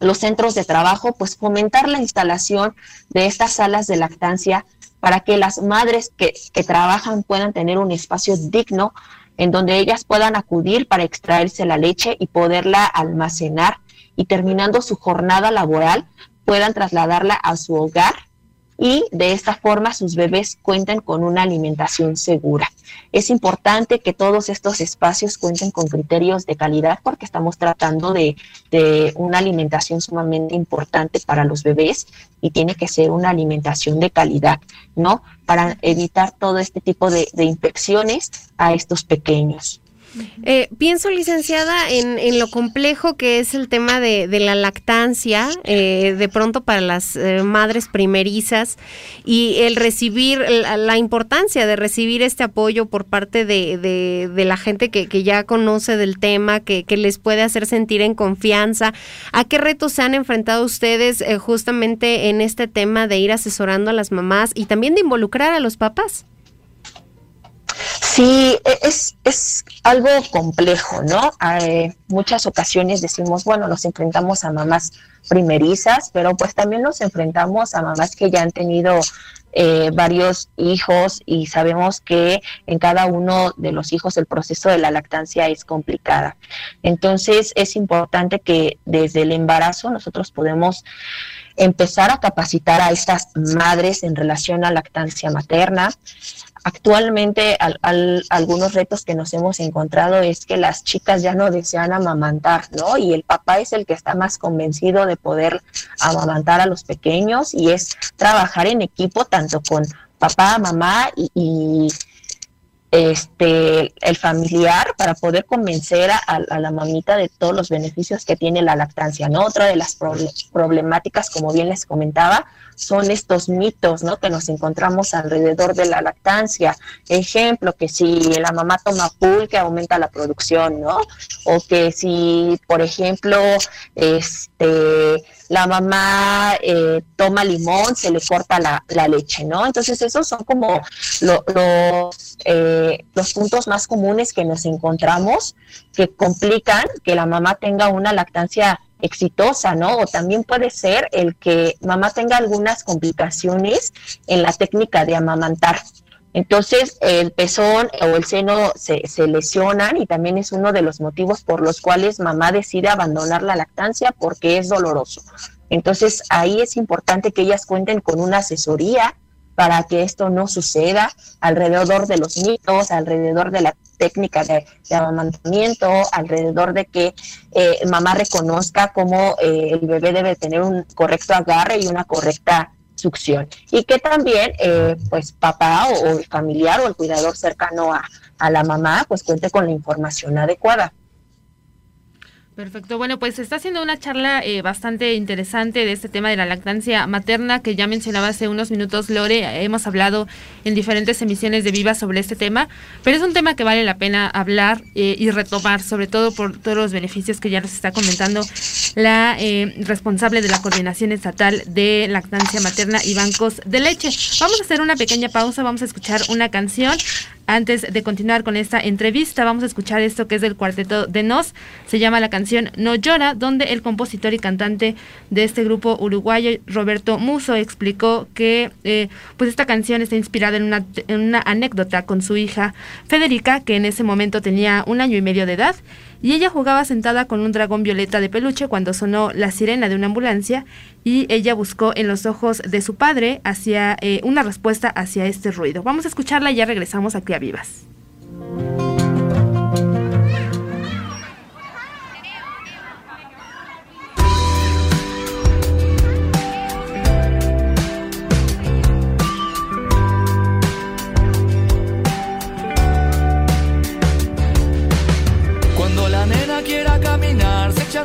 I: los centros de trabajo, pues fomentar la instalación de estas salas de lactancia para que las madres que, que, trabajan puedan tener un espacio digno en donde ellas puedan acudir para extraerse la leche y poderla almacenar y terminando su jornada laboral puedan trasladarla a su hogar y de esta forma sus bebés cuenten con una alimentación segura. Es importante que todos estos espacios cuenten con criterios de calidad porque estamos tratando de, una alimentación sumamente importante para los bebés y tiene que ser una alimentación de calidad, ¿no? Para evitar todo este tipo de infecciones a estos pequeños.
A: Eh, pienso, licenciada, en, lo complejo que es el tema de, la lactancia, eh, de pronto para las eh, madres primerizas, y el recibir, la, importancia de recibir este apoyo por parte de, la gente que, ya conoce del tema, que, que, les puede hacer sentir en confianza. ¿A qué retos se han enfrentado ustedes justamente en este tema de ir asesorando a las mamás y también de involucrar a los papás?
I: Sí, e, es, es algo complejo, ¿no? Hay muchas ocasiones decimos, bueno, nos enfrentamos a mamás primerizas, pero pues también nos enfrentamos a mamás que ya han tenido eh, varios hijos y sabemos que en cada uno de los hijos el proceso de la lactancia es complicada. Entonces es importante que desde el embarazo nosotros podemos empezar a capacitar a estas madres en relación a lactancia materna, Actualmente algunos retos que nos hemos encontrado es que las chicas ya no desean amamantar, ¿no? Y el papá es el que está más convencido de poder amamantar a los pequeños y es trabajar en equipo tanto con papá, mamá y, este el familiar para poder convencer a, la mamita de todos los beneficios que tiene la lactancia, ¿no? Otra de las problemáticas, como bien les comentaba, son estos mitos, ¿no? Que nos encontramos alrededor de la lactancia. Ejemplo, que si la mamá toma que aumenta la producción, ¿no? O que si, por ejemplo, este la mamá eh, toma limón, se le corta la, leche, ¿no? Entonces esos son como los, eh, los puntos más comunes que nos encontramos que complican que la mamá tenga una lactancia exitosa, ¿no? O también puede ser el que mamá tenga algunas complicaciones en la técnica de amamantar. Entonces, el pezón o el seno se, se, lesionan y también es uno de los motivos por los cuales mamá decide abandonar la lactancia porque es doloroso. Entonces, ahí es importante que ellas cuenten con una asesoría para que esto no suceda alrededor de los mitos, alrededor de la técnica de, amamantamiento, alrededor de que eh, mamá reconozca cómo eh, el bebé debe tener un correcto agarre y una correcta succión. Y que también, eh, pues, papá o, el familiar o el cuidador cercano a, a la mamá, pues cuente con la información adecuada.
B: Perfecto. Bueno, pues está haciendo una charla eh, bastante interesante de este tema de la lactancia materna que ya mencionaba hace unos minutos Lore. Hemos hablado en diferentes emisiones de Viva sobre este tema, pero es un tema que vale la pena hablar eh, y retomar, sobre todo por todos los beneficios que ya nos está comentando la eh, responsable de la Coordinación Estatal de Lactancia Materna y Bancos de Leche. Vamos a hacer una pequeña pausa, vamos a escuchar una canción. Antes de continuar con esta entrevista, vamos a escuchar esto que es del cuarteto de Nos. Se llama la canción No Llora, donde el compositor y cantante de este grupo uruguayo, Roberto Muso, explicó que eh, pues esta canción está inspirada en una, en una anécdota con su hija Federica, que en ese momento tenía un año y medio de edad y ella jugaba sentada con un dragón violeta de peluche cuando sonó la sirena de una ambulancia y ella buscó en los ojos de su padre hacia eh, una respuesta hacia este ruido. Vamos a escucharla y ya regresamos aquí a Vivas.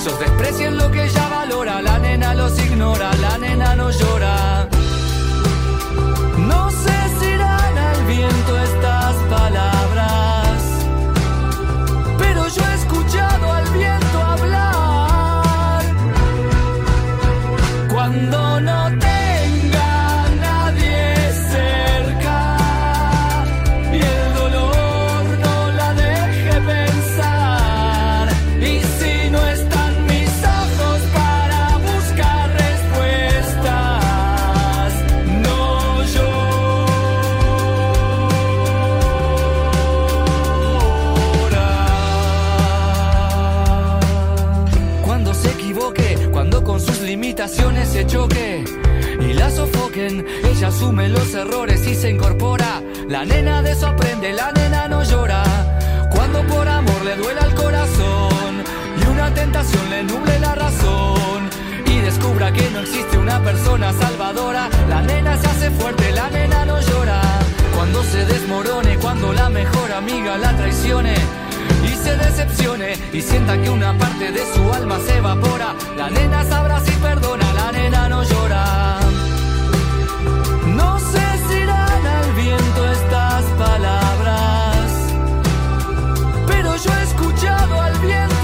J: Ellos desprecian lo que ella valora, la nena los ignora, la nena no llora. No si irán al viento estas palabras, se choque y la sofoquen. Ella asume los errores y se incorpora. La nena de eso aprende, la nena no llora. Cuando por amor le duela el corazón y una tentación le nuble la razón. Y descubra que no existe una persona salvadora. La nena se hace fuerte, la nena no llora. Cuando se desmorone, cuando la mejor amiga la traicione y se decepcione y sienta que una parte de su alma se evapora. La nena sabrá si perdona, la nena no llora. No sé si irán al viento estas palabras, pero yo he escuchado al viento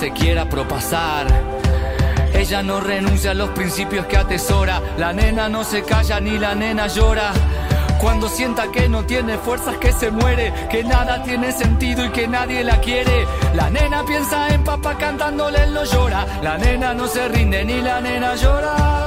J: se quiera propasar. Ella no renuncia a los principios que atesora. La nena no se calla ni la nena llora. Cuando sienta que no tiene fuerzas, que se muere, que nada tiene sentido y que nadie la quiere. La nena piensa en papá cantándole, él no llora. La nena no se rinde ni la nena llora.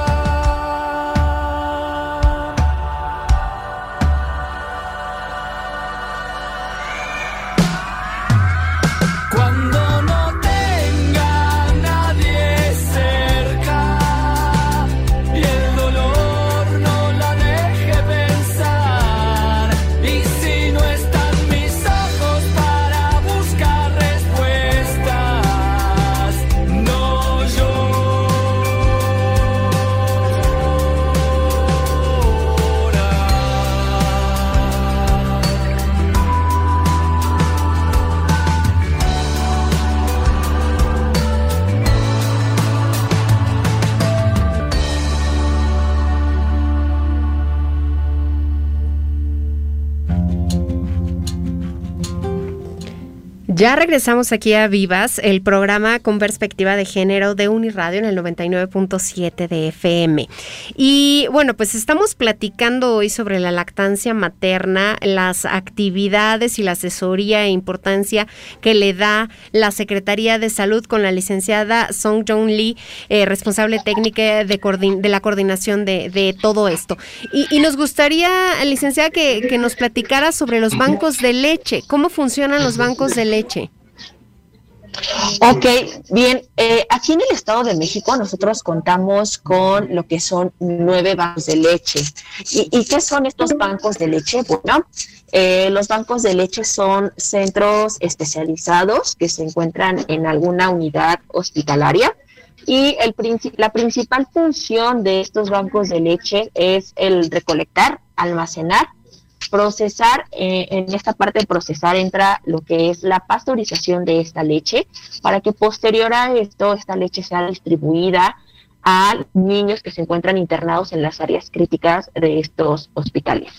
A: Ya regresamos aquí a Vivas, el programa con perspectiva de género de Uniradio en el 99.7 de FM. Y bueno, pues estamos platicando hoy sobre la lactancia materna, las actividades y la asesoría e importancia que le da la Secretaría de Salud con la licenciada Song Jong Lee, eh, responsable técnica de, la coordinación de, todo esto. Y, nos gustaría, licenciada, que nos platicara sobre los bancos de leche, cómo funcionan los bancos de leche
I: Ok, bien, eh, aquí en el Estado de México nosotros contamos con lo que son nueve bancos de leche. ¿Y, qué son estos bancos de leche? Bueno, eh, los bancos de leche son centros especializados que se encuentran en alguna unidad hospitalaria y el, la principal función de estos bancos de leche es el recolectar, almacenar procesar, eh, en esta parte de procesar entra lo que es la pasteurización de esta leche, para que posterior a esto esta leche sea distribuida a niños que se encuentran internados en las áreas críticas de estos hospitales.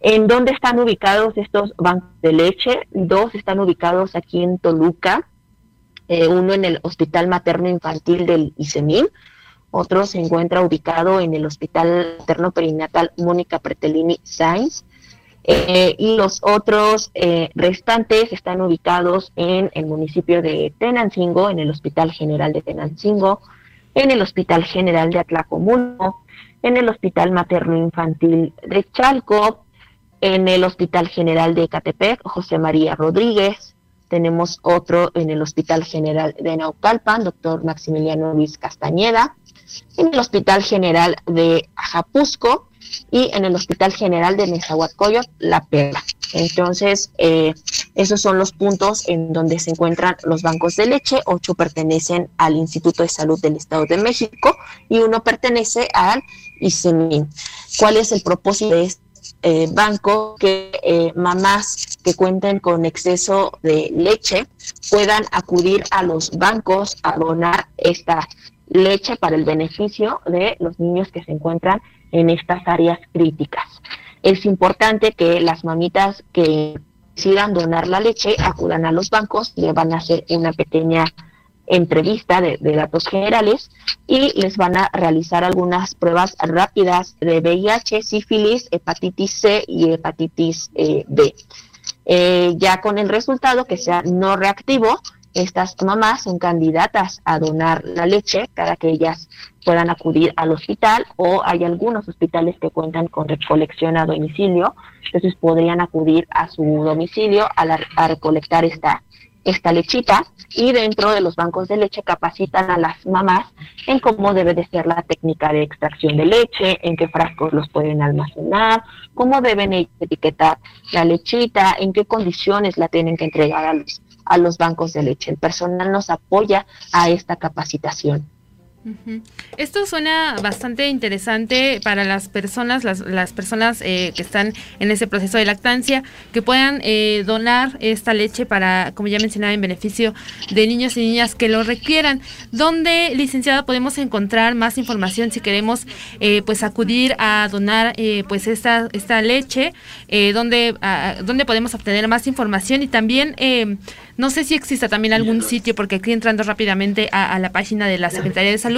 I: ¿En dónde están ubicados estos bancos de leche? Dos están ubicados aquí en Toluca, eh, uno en el Hospital Materno Infantil del ICEMIM, otro se encuentra ubicado en el Hospital Materno Perinatal Mónica Pretelini Sainz, eh, y los otros eh, restantes están ubicados en el municipio de Tenancingo, en el Hospital General de Tenancingo, en el Hospital General de Atlacomulco, en el Hospital Materno Infantil de Chalco, en el Hospital General de Catepec, José María Rodríguez, tenemos otro en el Hospital General de Naucalpan, doctor Maximiliano Luis Castañeda, en el Hospital General de Ajapusco, y en el Hospital General de Nezahualcóyotl, La Perla. Entonces, eh, esos son los puntos en donde se encuentran los bancos de leche. Ocho pertenecen al Instituto de Salud del Estado de México y uno pertenece al ICEMIN. ¿Cuál es el propósito de este eh, banco? Que eh, mamás que cuenten con exceso de leche puedan acudir a los bancos a donar esta leche para el beneficio de los niños que se encuentran en estas áreas críticas. Es importante que las mamitas que decidan donar la leche acudan a los bancos, le van a hacer una pequeña entrevista de, datos generales y les van a realizar algunas pruebas rápidas de VIH, sífilis, hepatitis C y hepatitis eh, B. Eh, ya con el resultado que sea no reactivo, estas mamás son candidatas a donar la leche cada que ellas puedan acudir al hospital o hay algunos hospitales que cuentan con recolección a domicilio, entonces podrían acudir a su domicilio a, recolectar esta, esta lechita y dentro de los bancos de leche capacitan a las mamás en cómo debe de ser la técnica de extracción de leche, en qué frascos los pueden almacenar, cómo deben etiquetar la lechita, en qué condiciones la tienen que entregar a los a los bancos de leche. El personal nos apoya a esta capacitación.
B: Esto suena bastante interesante para las personas, las, las personas eh, que están en ese proceso de lactancia, que puedan eh, donar esta leche para, como ya mencionaba, en beneficio de niños y niñas que lo requieran. ¿Dónde, licenciada, podemos encontrar más información si queremos eh, pues acudir a donar pues esta, esta leche? ¿dónde, ¿Dónde podemos obtener más información? Y también no sé si exista también algún sitio, porque aquí entrando rápidamente a, a la página de la Secretaría de Salud,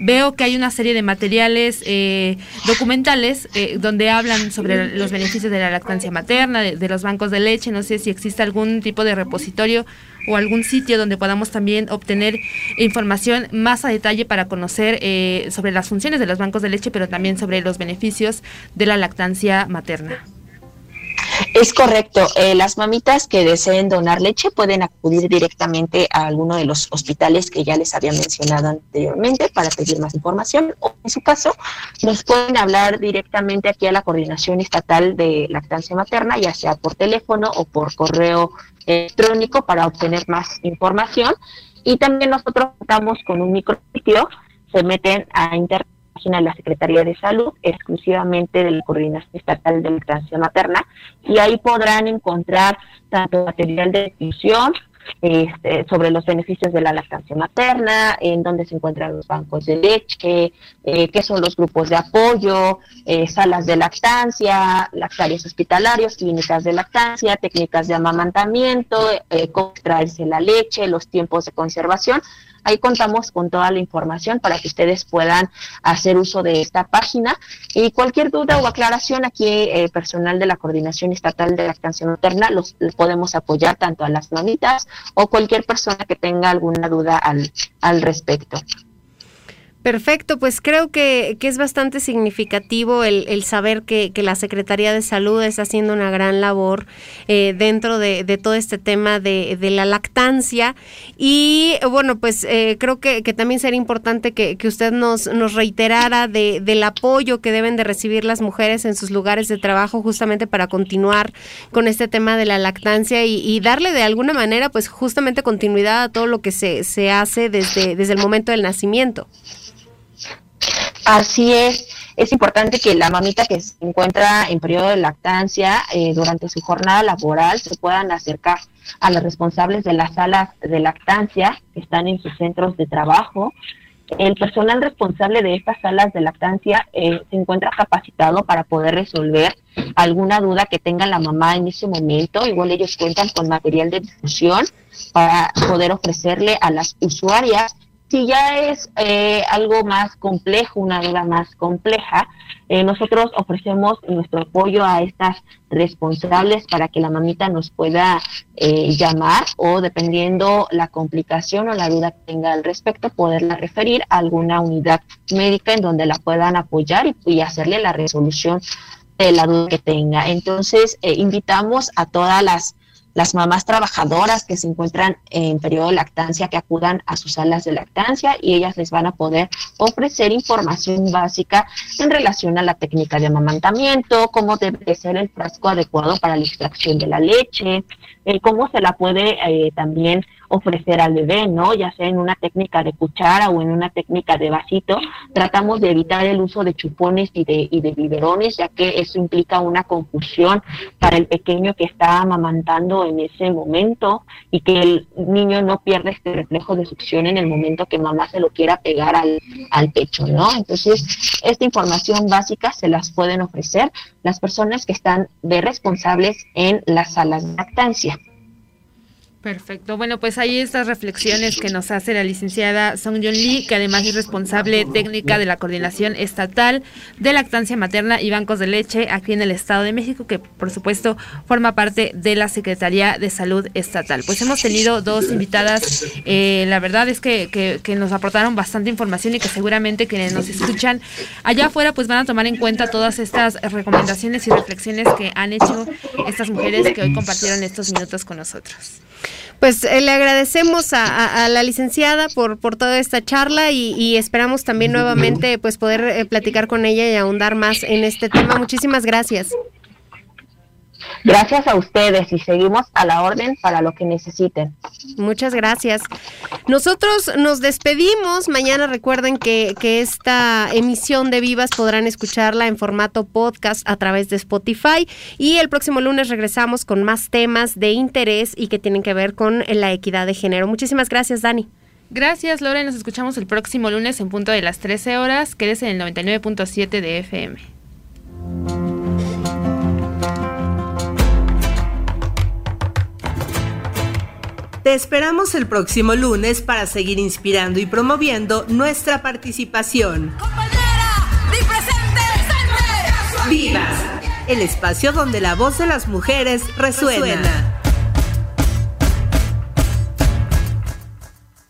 B: Veo que hay una serie de materiales eh, documentales eh, donde hablan sobre los beneficios de la lactancia materna, de, los bancos de leche. No sé si existe algún tipo de repositorio o algún sitio donde podamos también obtener información más a detalle para conocer eh, sobre las funciones de los bancos de leche, pero también sobre los beneficios de la lactancia materna.
I: Es correcto. Eh, las mamitas que deseen donar leche pueden acudir directamente a alguno de los hospitales que ya les había mencionado anteriormente para pedir más información o en su caso nos pueden hablar directamente aquí a la Coordinación Estatal de Lactancia Materna, ya sea por teléfono o por correo electrónico para obtener más información. Y también nosotros contamos con un micrositio, se meten a internet página de la Secretaría de Salud, exclusivamente de la Coordinación Estatal de Lactancia Materna, y ahí podrán encontrar tanto material de difusión este, sobre los beneficios de la lactancia materna, en dónde se encuentran los bancos de leche, eh, qué son los grupos de apoyo, eh, salas de lactancia, lactarios hospitalarios, clínicas de lactancia, técnicas de amamantamiento, eh, cómo extraerse la leche, los tiempos de conservación. Ahí contamos con toda la información para que ustedes puedan hacer uso de esta página. Y cualquier duda o aclaración, aquí eh, personal de la Coordinación Estatal de Lactancia Materna los, podemos apoyar tanto a las mamitas o cualquier persona que tenga alguna duda al, al respecto.
A: Perfecto, pues creo que, es bastante significativo el, saber que, la Secretaría de Salud está haciendo una gran labor eh, dentro de, todo este tema de, la lactancia. Y bueno, pues eh, creo que, también sería importante que, usted nos, nos reiterara del apoyo que deben de recibir las mujeres en sus lugares de trabajo justamente para continuar con este tema de la lactancia y, darle de alguna manera pues justamente continuidad a todo lo que se, se hace desde, desde el momento del nacimiento.
I: Así es, es importante que la mamita que se encuentra en periodo de lactancia eh, durante su jornada laboral se puedan acercar a los responsables de las salas de lactancia que están en sus centros de trabajo. El personal responsable de estas salas de lactancia eh, se encuentra capacitado para poder resolver alguna duda que tenga la mamá en ese momento. Igual ellos cuentan con material de difusión para poder ofrecerle a las usuarias si ya es eh, algo más complejo, una duda más compleja, eh, nosotros ofrecemos nuestro apoyo a estas responsables para que la mamita nos pueda eh, llamar o dependiendo la complicación o la duda que tenga al respecto, poderla referir a alguna unidad médica en donde la puedan apoyar y, y hacerle la resolución de la duda que tenga. Entonces, invitamos a todas las las mamás trabajadoras que se encuentran en periodo de lactancia que acudan a sus salas de lactancia y ellas les van a poder ofrecer información básica en relación a la técnica de amamantamiento, cómo debe ser el frasco adecuado para la extracción de la leche, eh, cómo se la puede eh, también ofrecer al bebé, ¿no? Ya sea en una técnica de cuchara o en una técnica de vasito, tratamos de evitar el uso de chupones y de, y de biberones, ya que eso implica una confusión para el pequeño que está amamantando en ese momento y que el niño no pierda este reflejo de succión en el momento que mamá se lo quiera pegar al, al pecho, ¿no? Entonces, esta información básica se las pueden ofrecer las personas que están de responsables en las salas de lactancia.
B: Perfecto. Bueno, pues ahí estas reflexiones que nos hace la licenciada Song Yun Lee, que además es responsable técnica de la Coordinación Estatal de Lactancia Materna y Bancos de Leche aquí en el Estado de México, que por supuesto forma parte de la Secretaría de Salud Estatal. Pues hemos tenido dos invitadas, eh, la verdad es que, que, nos aportaron bastante información y que seguramente quienes nos escuchan allá afuera pues van a tomar en cuenta todas estas recomendaciones y reflexiones que han hecho estas mujeres que hoy compartieron estos minutos con nosotros.
A: Pues eh, le agradecemos a, la licenciada por, por toda esta charla y, esperamos también nuevamente pues poder eh, platicar con ella y ahondar más en este tema. Muchísimas gracias.
I: Gracias a ustedes y seguimos a la orden para lo que necesiten.
A: Muchas gracias. Nosotros nos despedimos. Mañana recuerden que, que, esta emisión de Vivas podrán escucharla en formato podcast a través de Spotify y el próximo lunes regresamos con más temas de interés y que tienen que ver con la equidad de género. Muchísimas gracias, Dani.
B: Gracias, Lore. Nos escuchamos el próximo lunes en punto de las 13 horas. Quédese en el 99.7 de FM.
C: Te esperamos el próximo lunes para seguir inspirando y promoviendo nuestra participación. ¡Vivas! El espacio donde la voz de las mujeres resuena.